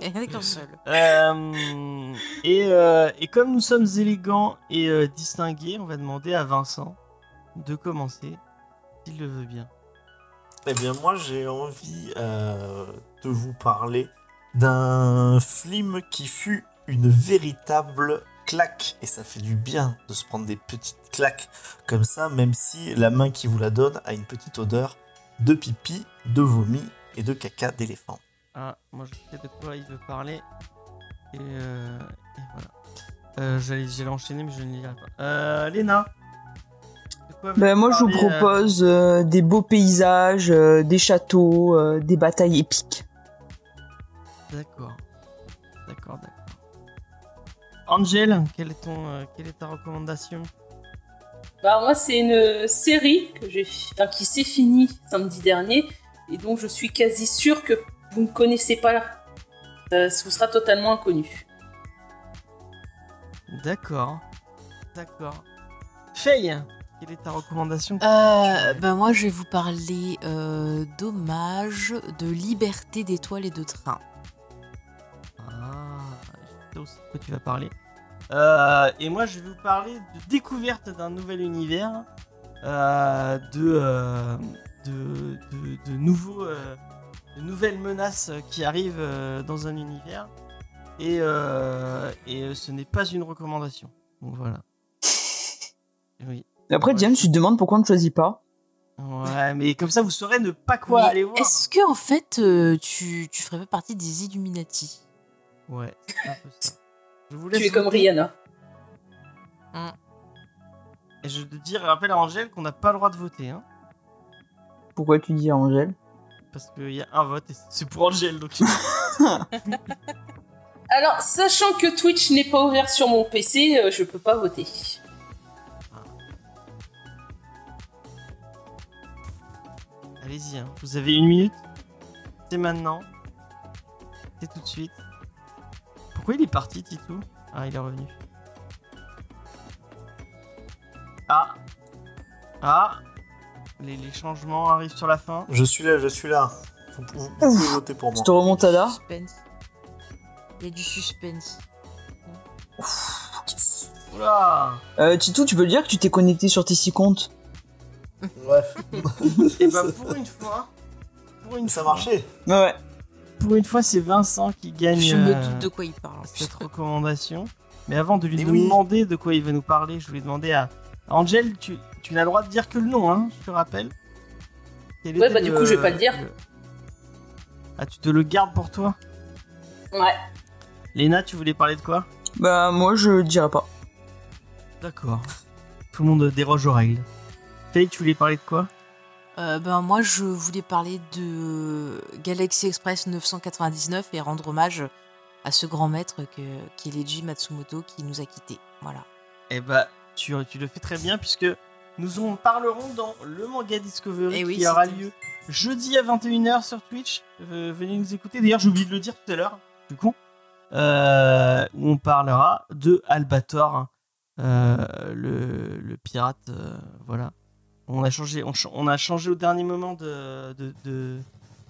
Il y en a qu'un seul. Euh, et, euh, et comme nous sommes élégants et euh, distingués, on va demander à Vincent de commencer, s'il le veut bien. Eh bien, moi, j'ai envie euh, de vous parler d'un film qui fut une véritable claque. Et ça fait du bien de se prendre des petites claques comme ça, même si la main qui vous la donne a une petite odeur de pipi, de vomi et de caca d'éléphant. Ah, moi je sais de quoi il veut parler. Et, euh, et voilà. Euh, J'allais j'allais enchaîner, mais je ne lirai pas. Euh, Léna de quoi veux-tu Ben, moi, je vous euh, propose euh, des beaux paysages, euh, des châteaux, euh, des batailles épiques. D'accord. D'accord, d'accord. Angel, quelle est, ton, euh, quelle est ta recommandation? Bah moi c'est une série que j'ai, enfin, qui s'est finie samedi dernier et donc je suis quasi sûre que vous ne connaissez pas. Ça vous sera totalement inconnu. D'accord. D'accord. Faye, quelle est ta recommandation? Euh, ben moi, je vais vous parler euh, d'hommage, de liberté d'étoiles et de train. Ah, je sais aussi de quoi tu vas parler. Euh, et moi, je vais vous parler de découverte d'un nouvel univers, euh, de, euh, de, de, de nouveaux, euh, de nouvelles menaces qui arrivent euh, dans un univers. Et, euh, et euh, ce n'est pas une recommandation. Donc voilà. Oui. Et après, Ouais. James, tu te demandes pourquoi on ne choisit pas. Ouais, mais comme ça, vous saurez ne pas quoi Mais aller voir. Est-ce que en fait, euh, tu, tu ferais pas partie des Illuminati? Ouais, c'est un peu ça. Je vous laisse Tu es comme. Rihanna. Et je te dire, rappelle à Angèle qu'on n'a pas le droit de voter, hein. Pourquoi tu dis Angèle? Parce qu'il y a un vote et c'est pour Angèle, donc. Alors sachant que Twitch n'est pas ouvert sur mon PC, euh, je peux pas voter. Allez-y, hein. vous avez une minute. C'est maintenant. C'est tout de suite. Pourquoi il est parti, Titou Ah, il est revenu. Ah Ah les, les changements arrivent sur la fin. Je suis là, je suis là. Vous, vous pouvez voter pour moi. Je te remontada. Suspense. Il y a du suspense. Oula Euh, Titou, tu peux dire que tu t'es connecté sur tes six comptes Bref, Et bah, pour une fois. Pour une ça fois, marchait. Ouais. Pour une fois, c'est Vincent qui gagne. Je me euh, doute de quoi il parle. cette recommandation. Mais avant de lui Mais oui. demander de quoi il va nous parler, je voulais demander à Angel, tu, tu n'as le droit de dire que le nom, hein, je te rappelle. Quel Ouais, bah, du coup, je vais pas le dire. Ah, tu te le gardes pour toi Ouais. Léna, tu voulais parler de quoi Bah, moi, je dirais pas. D'accord. Tout le monde déroge aux règles. Faye, tu voulais parler de quoi Euh, ben moi je voulais parler de Galaxy Express 999 et rendre hommage à ce grand maître que, qui est Leiji Matsumoto qui nous a quittés. Voilà. Eh bah, tu, tu le fais très bien puisque nous en parlerons dans le manga Discovery Eh oui, qui aura lieu jeudi à 21h sur Twitch. Euh, venez nous écouter. D'ailleurs, j'ai oublié de le dire tout à l'heure. Du coup, euh, où on parlera de Albator, euh, le, le pirate. voilà. On a changé, on, a changé au dernier moment de, de, de-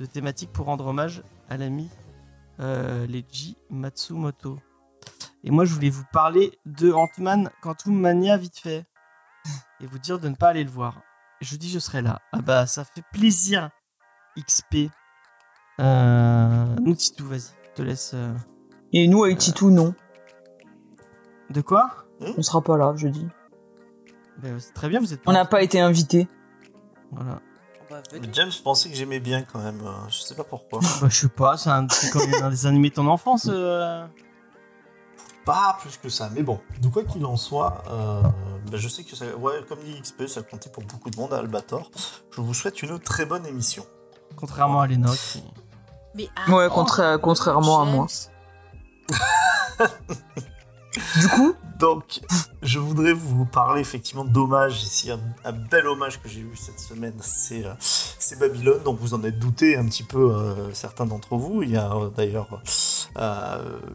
de thématique pour rendre hommage à l'ami Leiji Matsumoto. Et moi, je voulais vous parler de Ant-Man Quantum Mania vite fait. Et vous dire de ne pas aller le voir. Je dis, je serai là. Ah bah, ça fait plaisir. XP. Euh... Nous, Titou, vas-y. Je te laisse. euh, Et nous, avec Titou, non. De quoi? On sera pas là, je dis. Bah, C'est très bien, vous êtes On n'a pas été invités. Voilà. Bah, Mais James pensait que j'aimais bien quand même. euh, Je sais pas pourquoi. Bah, je sais pas, c'est un, c'est comme un des animés de ton enfance. Pas plus que ça. Mais bon, de quoi qu'il en soit, euh, bah, je sais que ça, ouais, comme dit XP, ça comptait pour beaucoup de monde à Albator. Je vous souhaite une très bonne émission. Contrairement à qui- Mais Ouais, contra- contrairement à moi. Du coup, Donc, je voudrais vous parler effectivement d'hommage. Ici, un, un bel hommage que j'ai eu cette semaine, c'est euh, c'est Babylone. Donc, vous en êtes douté un petit peu, euh, certains d'entre vous. Il y a euh, d'ailleurs euh,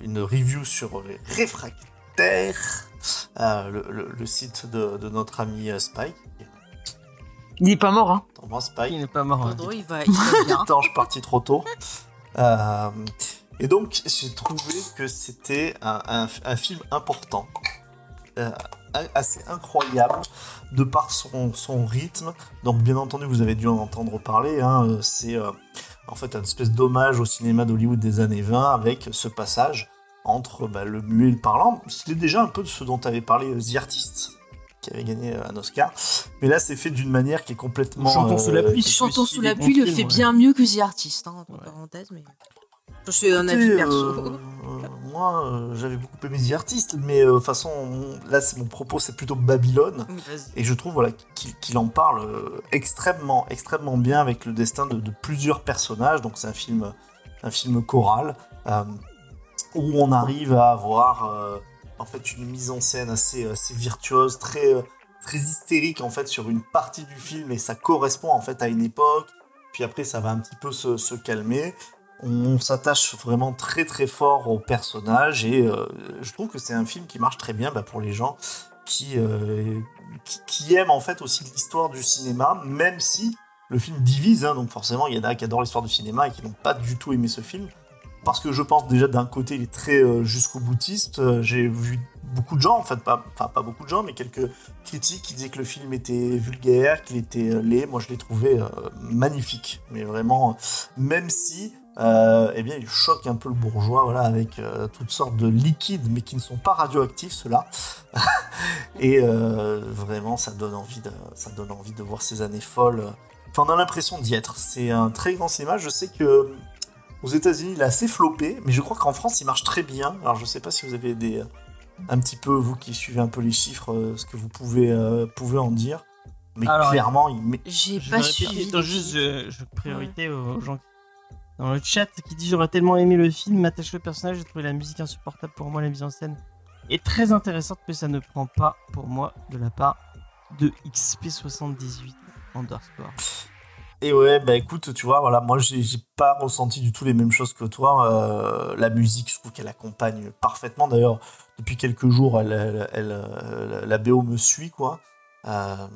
une review sur les réfractaires, euh, le, le- le site de, de notre ami euh, Spike. il est pas mort, hein. Moi, Spike? Il n'est pas mort. hein. Pedro, il va, il va bien. Attends, je suis parti trop tôt. Euh, et donc, j'ai trouvé que c'était un, un- un film important, euh, assez incroyable, de par son, son rythme. Donc, bien entendu, vous avez dû en entendre parler. hein, euh, c'est euh, en fait un espèce d'hommage au cinéma d'Hollywood des années 20 avec ce passage entre bah, le muet et le parlant. C'était déjà un peu de ce dont avait parlé euh, The Artist, qui avait gagné euh, un Oscar. Mais là, c'est fait d'une manière qui est complètement. Chantons sous la pluie, qui- Chantons sous la pluie le fait ouais. bien mieux que The Artist, hein, entre Ouais. parenthèses, mais je suis un avis perso. euh, euh, moi, euh, j'avais beaucoup aimé The Artist, mais de toute façon, là, c'est mon propos, c'est plutôt Babylone. Et je trouve voilà, qu'il en parle extrêmement, extrêmement bien avec le destin de, plusieurs personnages. Donc c'est un film, un film choral où on arrive à avoir en fait une mise en scène assez, assez virtuose, très, très hystérique en fait sur une partie du film et ça correspond en fait à une époque. Puis après ça va un petit peu se, se calmer. On s'attache vraiment très très fort aux personnages et euh, je trouve que c'est un film qui marche très bien bah, pour les gens qui, euh, qui, qui aiment en fait aussi l'histoire du cinéma, même si le film divise, hein, donc forcément il y en a qui adorent l'histoire du cinéma et qui n'ont pas du tout aimé ce film, parce que je pense déjà d'un côté il est très euh, jusqu'au boutiste, j'ai vu beaucoup de gens, en fait pas, enfin pas beaucoup de gens, mais quelques critiques qui disaient que le film était vulgaire, qu'il était laid, moi je l'ai trouvé magnifique, mais vraiment, même si... euh, eh bien, il choque un peu le bourgeois, voilà, avec euh, toutes sortes de liquides, mais qui ne sont pas radioactifs, ceux-là. Et euh, vraiment, ça donne envie de, ça donne envie de voir ces années folles. Enfin, on a l'impression d'y être. C'est un très grand cinéma. Je sais que aux États-Unis, il est assez floppé, mais je crois qu'en France, il marche très bien. Alors, je sais pas si vous avez des, un petit peu vous qui suivez un peu les chiffres, ce que vous pouvez, euh, pouvez en dire. Mais Alors, clairement, il met. J'ai pas suivi. juste, je, je priorité aux gens dans le chat qui dit j'aurais tellement aimé le film, m'attache le personnage, j'ai trouvé la musique insupportable pour moi, la mise en scène est très intéressante, mais ça ne prend pas pour moi de la part de XP78 underscore. Et ouais, bah écoute, tu vois, voilà, moi j'ai pas ressenti du tout les mêmes choses que toi. Euh, la musique, je trouve qu'elle accompagne parfaitement. D'ailleurs, depuis quelques jours, elle, euh, la BO me suit, quoi. Euh,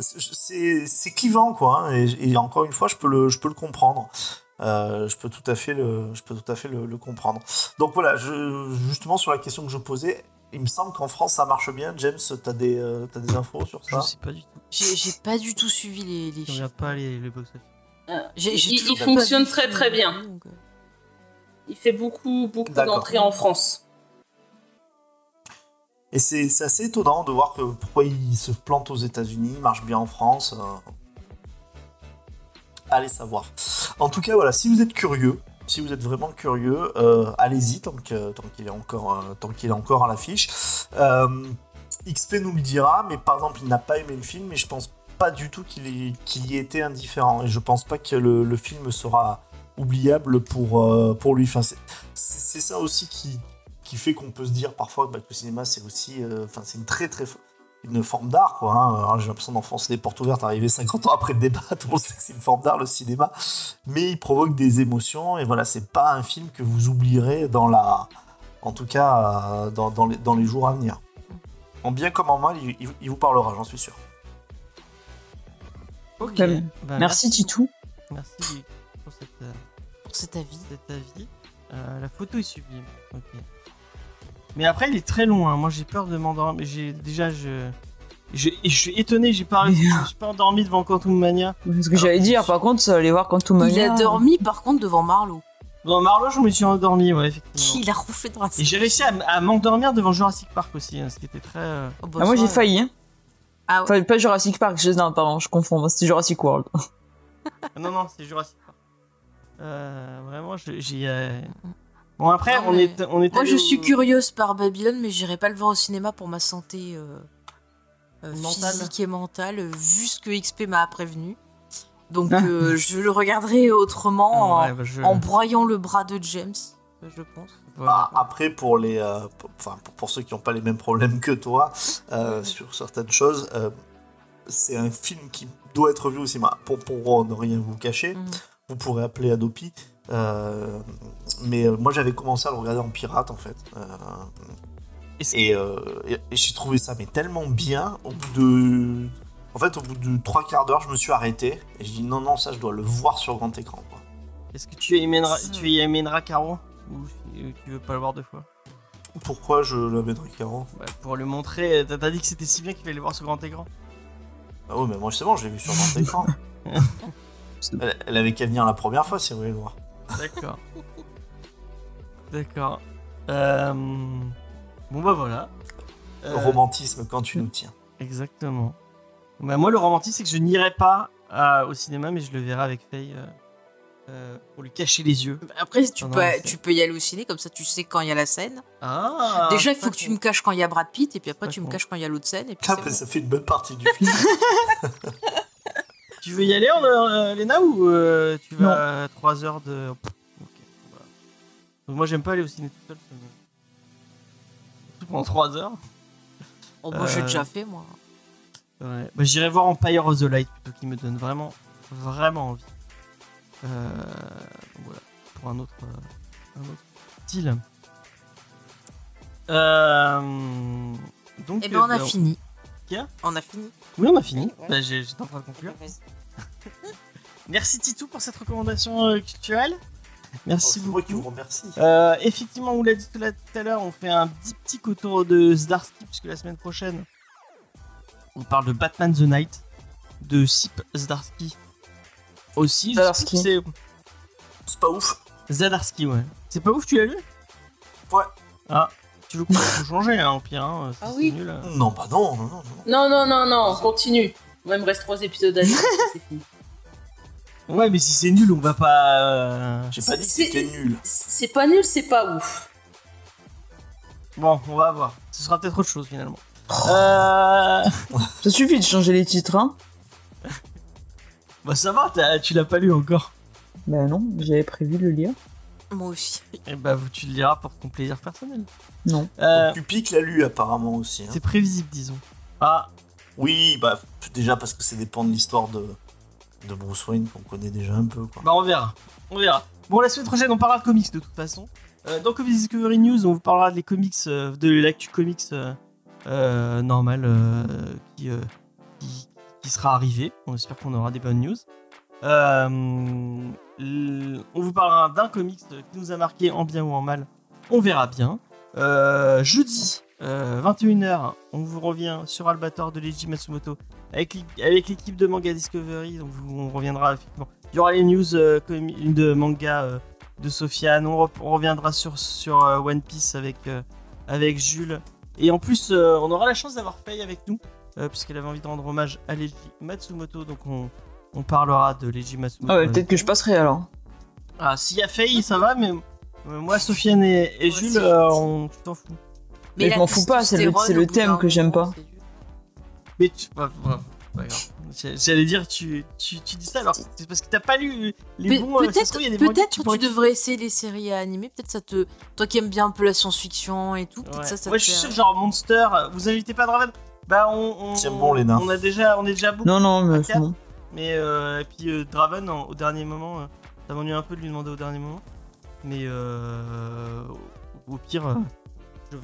c'est c'est clivant, quoi. hein, et, et encore une fois, je peux le, je peux le comprendre. Euh, je peux tout à fait le, je peux tout à fait le, le comprendre. Donc voilà, je, justement sur la question que je posais, il me semble qu'en France ça marche bien. James, t'as des, euh, t'as des infos sur Je ça? sais pas du tout. J'ai pas du tout suivi les, les Je chiffres. regarde pas les, les box office. Euh, il, il fonctionne très très bien. donc, euh, Il fait beaucoup, beaucoup d'entrées en France. Et c'est assez étonnant de voir que pourquoi il se plante aux États-Unis, il marche bien en France. euh. Allez savoir. En tout cas, voilà, si vous êtes curieux, si vous êtes vraiment curieux, euh, allez-y tant que- tant qu'il est encore euh, tant qu'il est encore à l'affiche. Euh, XP nous le dira, mais par exemple, il n'a pas aimé le film, et je pense pas du tout qu'il y, qu'il y ait été indifférent. Et je pense pas que le, film sera oubliable pour, lui. C'est- ça aussi qui, fait qu'on peut se dire parfois que le cinéma c'est aussi enfin c'est une très très une forme d'art quoi hein. Alors, j'ai l'impression d'enfoncer des portes ouvertes arriver 50 ans après le débat tout le monde sait que c'est une forme d'art le cinéma mais il provoque des émotions et voilà c'est pas un film que vous oublierez dans la en tout cas euh, dans, dans les, dans les jours à venir en bien comme en mal il, il- il vous parlera j'en suis sûr Ok. Bah, Merci Titou. Merci pour euh, Pour cet avis. cet avis. Euh, la photo est sublime. Ok. Mais après, il est très long. hein. Moi, j'ai peur de m'endormir. J'ai déjà, je, je, suis étonné. J'ai pas, suis pas endormi devant Quantum Mania. Ce que j'allais dire, par contre, aller voir Quantum Il Mania. a dormi par contre devant Marlowe. Dans Marlowe, je me suis endormi, ouais, effectivement. Il a roufflé dans la Et j'ai réussi à, m- à m'endormir devant Jurassic Park aussi, hein, ce qui était très. euh, Oh, bah, Ah, moi ça, j'ai failli. Hein. Ah, Enfin, pas Jurassic Park, je... non, pardon, je confonds, c'était Jurassic World. Non, non, c'est Jurassic Park. Euh, vraiment, j'ai. euh, Bon, après, Non, on mais- est, on est Moi, allé je au- suis curieuse par Babylone, mais j'irai pas le voir au cinéma pour ma santé euh, euh, Mentale. physique et mentale, euh, vu ce que XP m'a prévenu. Donc, euh, je le regarderai autrement Ouais, bah, je- en, broyant le bras de James, je pense. voilà. Ah, après, pour, les, euh, pour, enfin, pour, pour ceux qui n'ont pas les mêmes problèmes que toi euh, sur certaines choses, euh, c'est un film qui doit être vu au cinéma. Pour, pour ne rien vous cacher, Mhm. vous pourrez appeler Adopi. Euh, mais euh, moi, j'avais commencé à le regarder en pirate, en fait. Euh, et euh, et- et j'ai trouvé ça mais tellement bien. Au bout de. En fait, au bout de trois quarts d'heure, je me suis arrêté. Et j'ai dit non, non, ça, je dois le voir sur grand écran. quoi. Est-ce que tu amèneras, tu amèneras Caro Ou tu veux pas le voir deux fois? Pourquoi je l'amènerai carrément Bah, Pour lui montrer, t'as dit que c'était si bien qu'il fallait le voir sur grand écran. Ah oui, mais moi, c'est bon, je l'ai vu sur grand écran. Elle, elle avait qu'à venir la première fois si elle voulait le voir. D'accord. D'accord. Euh, Bon bah voilà. Euh, Romantisme quand tu nous tiens. Exactement. Bah, moi le romantisme c'est que je n'irai pas à- au cinéma mais je le verrai avec Faye euh, euh, pour lui cacher les yeux. Après, tu, peux, tu peux y aller au ciné, comme ça tu sais quand il y a la scène. Ah Déjà, il faut que tu me caches quand il y a Brad Pitt, et puis après, tu me caches quand il y a l'autre scène. Et puis Ah, bon. ça fait une bonne partie du film. Tu veux y aller en, euh, Léna ou euh, tu vas à 3 heures de... Pff, voilà. Donc, moi j'aime pas aller au ciné tout seul. ça me- Surtout pendant 3 heures. Oh, moi, j'ai Euh, déjà fait, moi. Ouais. Bah, J'irai voir Empire of the Light plutôt qui me donne vraiment, vraiment envie. Euh, donc voilà, pour un autre, euh, un autre style. Euh, donc, Eh ben, on a euh, fini. On a fini. Oui, on a fini. Ouais. Bah, j'ai- J'étais en train de conclure. Merci Titou pour cette recommandation euh, culturelle. Merci C'est moi qui beaucoup. vous remercie. Euh, effectivement, on l'a dit tout, à l'heure, on fait un petit petit autour de Zdarsky, puisque la semaine prochaine, on parle de Batman the Night, de Sip Zdarsky. Aussi, Zdarsky. C'est pas ouf. Zdarsky, ouais. C'est pas ouf, tu l'as lu? Ouais. Ah, tu veux qu'on changer, hein, au pire, hein, si Ah c'est oui. nul. euh. Non, bah non, non, non. non. Non, non, non, non, continue. Il me reste trois épisodes à lire, c'est fini. Ouais, mais si c'est nul, on va pas. euh, J'ai pas dit que C'est- c'était nul. C'est pas nul, c'est pas ouf. Bon, on va voir. Ce sera peut-être autre chose finalement. Euh... Ça suffit de changer les titres, hein. Bah ça va, tu l'as pas lu encore. Ben non, j'avais prévu de le lire. Moi aussi. Et bah vous- tu le liras pour ton plaisir personnel. Non. Euh, Pupic l'a lu apparemment aussi. hein. c'est prévisible, disons. Ah, Oui, bah déjà parce que ça dépend de l'histoire de, de Bruce Wayne qu'on connaît déjà un peu. Quoi. bah on verra. On verra. Bon, la semaine prochaine, on parlera de comics de toute façon. Euh, dans Comics Discovery News, on vous parlera des comics, euh, de l'actu comics euh, euh, normal euh, qui, euh, qui, qui sera arrivé. On espère qu'on aura des bonnes news. Euh, l- on vous parlera d'un comics qui nous a marqué en bien ou en mal. On verra bien. Euh, jeudi, euh, 21h, on vous revient sur Albator de Leiji Matsumoto avec l'é- avec l'équipe de Manga Discovery. Donc vous- on reviendra effectivement. Il y aura les news euh, de manga euh, de Sofiane. On, re- on reviendra sur, euh, One Piece avec, euh, avec Jules. Et en plus, euh, on aura la chance d'avoir Faye avec nous, euh, puisqu'elle avait envie de rendre hommage à Leiji Matsumoto. Donc on, on parlera de Leiji. Ah ouais, peut-être que je passerai alors. ah, s'il y a Faye, ça va, mais euh, moi, Sofiane et, et Moi Jules, euh, on, tu t'en fous. Mais je la m'en fous pas, c'est le- thème que j'aime pas. Mais tu. Pas grave. J'ai- J'allais dire, tu, tu, tu dis ça alors c'est parce que t'as pas lu les Pe- bons. euh, Peut-être que peut-être tu tu, devrais essayer les séries à animer. Peut-être ça te. Toi qui aimes bien un peu la science-fiction et tout, peut-être Ouais. ça, ça te je suis fait- sûr, genre Monster, euh, vous invitez pas Draven? Bah, on. on Tiens bon, Léna. On, a déjà, on est déjà beaucoup. Non, non, mais. Mais, euh, et puis euh, Draven, en- au dernier moment, euh, ça m'ennuie un peu de lui demander au dernier moment. Mais euh, au, au pire,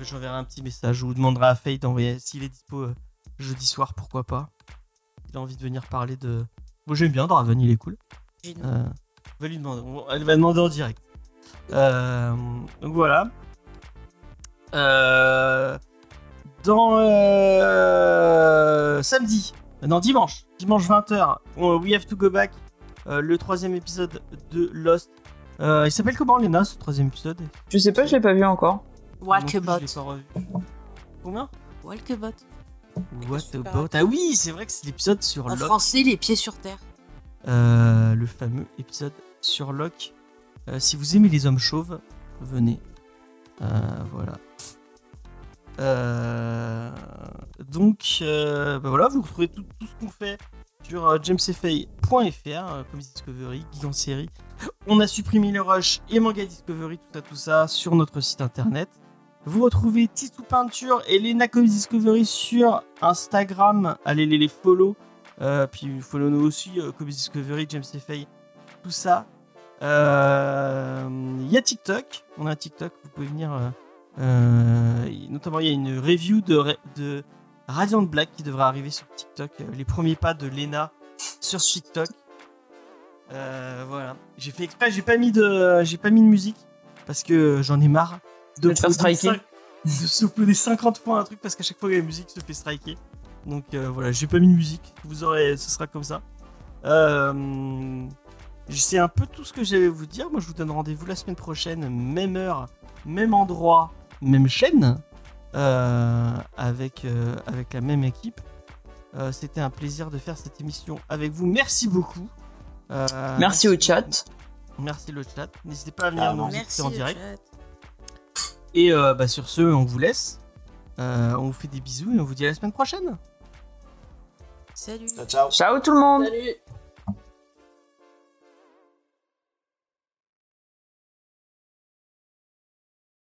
j'enverrai un petit message. Je vous demanderai à Faye d'envoyer s'il est dispo jeudi soir, pourquoi pas. Il a envie de venir parler de. Bon, j'aime bien Draven, il est cool. Euh, va lui demander. Elle va demander en direct. Euh, donc voilà. Euh, dans euh, samedi, non dimanche, dimanche 20h, on- We Have to Go Back, euh, le troisième épisode de Lost. Euh, il s'appelle comment Lena ce troisième épisode? Je sais pas, je l'ai pas vu encore. Walkabout. je l'ai pas revu. Combien? Walkabout. What about Ah oui, c'est vrai que c'est l'épisode sur En Locke. français, les pieds sur terre. Euh, le fameux épisode sur Locke. Euh, si vous aimez les hommes chauves, venez. Euh, voilà. Donc, euh, bah voilà, vous retrouvez tout, ce qu'on fait sur euh, jamesfay.fr, euh, Comedy Discovery, Guide en série. On a supprimé le rush et Manga Discovery, tout ça, tout ça, sur notre site internet. Vous retrouvez Tissou Peinture et Lena Comedy Discovery sur Instagram. Allez les, les follow. Puis follow nous aussi, euh, Comedy Discovery, James tout ça. Il y a TikTok. On a un TikTok, vous pouvez venir. notamment, il y a une review de Radiant Black qui devrait arriver sur TikTok. euh, les premiers pas de Lena sur TikTok. Euh, voilà. J'ai fait exprès, j'ai pas mis de, j'ai pas mis de musique parce que j'en ai marre De striker. cinq- de s'uploader 50 fois un truc parce qu'à chaque fois que la musique se fait striker. Donc euh, voilà, j'ai pas mis de musique. Vous aurez, ce sera comme ça. Euh, c'est un peu tout ce que j'avais à vous dire. Moi, je vous donne rendez-vous la semaine prochaine, même heure, même endroit, même chaîne, avec, euh, avec la même équipe. Euh, C'était un plaisir de faire cette émission avec vous. Merci beaucoup. Euh, Merci au chat. Merci le chat. N'hésitez pas à venir Ah, nous écouter en direct. chat. Et euh, bah, sur ce, on vous laisse. Euh, on vous fait des bisous et on vous dit à la semaine prochaine. Salut. Ciao, ciao. Ciao tout le monde. Salut